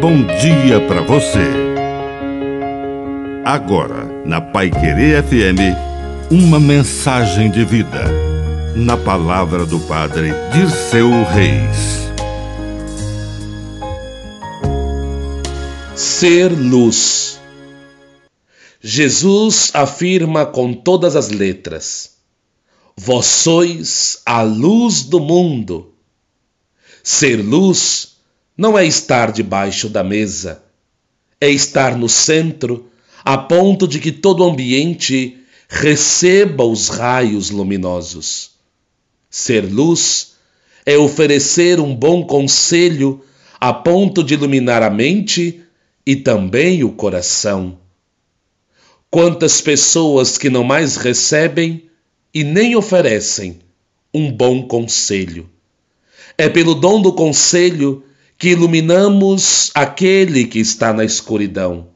bom dia para você. Agora, na Pai Querer FM, uma mensagem de vida. Na palavra do Padre Dirceu Reis. Ser luz. Jesus afirma com todas as letras: Vós sois a luz do mundo. Ser luz não é estar debaixo da mesa, é estar no centro, a ponto de que todo o ambiente receba os raios luminosos. Ser luz é oferecer um bom conselho a ponto de iluminar a mente e também o coração. Quantas pessoas que não mais recebem e nem oferecem um bom conselho. É pelo dom do conselho que iluminamos aquele que está na escuridão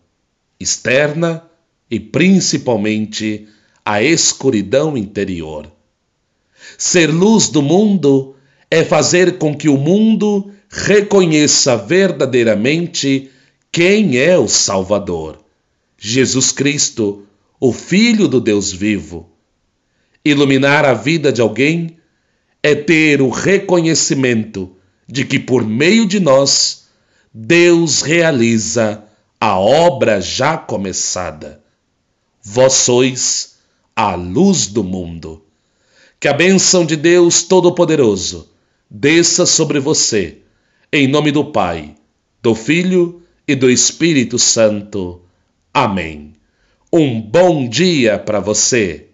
externa e principalmente a escuridão interior. Ser luz do mundo é fazer com que o mundo reconheça verdadeiramente quem é o Salvador, Jesus Cristo, o Filho do Deus vivo. Iluminar a vida de alguém é ter o reconhecimento de que por meio de nós Deus realiza a obra já começada. Vós sois a luz do mundo. Que a bênção de Deus Todo-Poderoso desça sobre você, em nome do Pai, do Filho e do Espírito Santo. Amém. Um bom dia para você.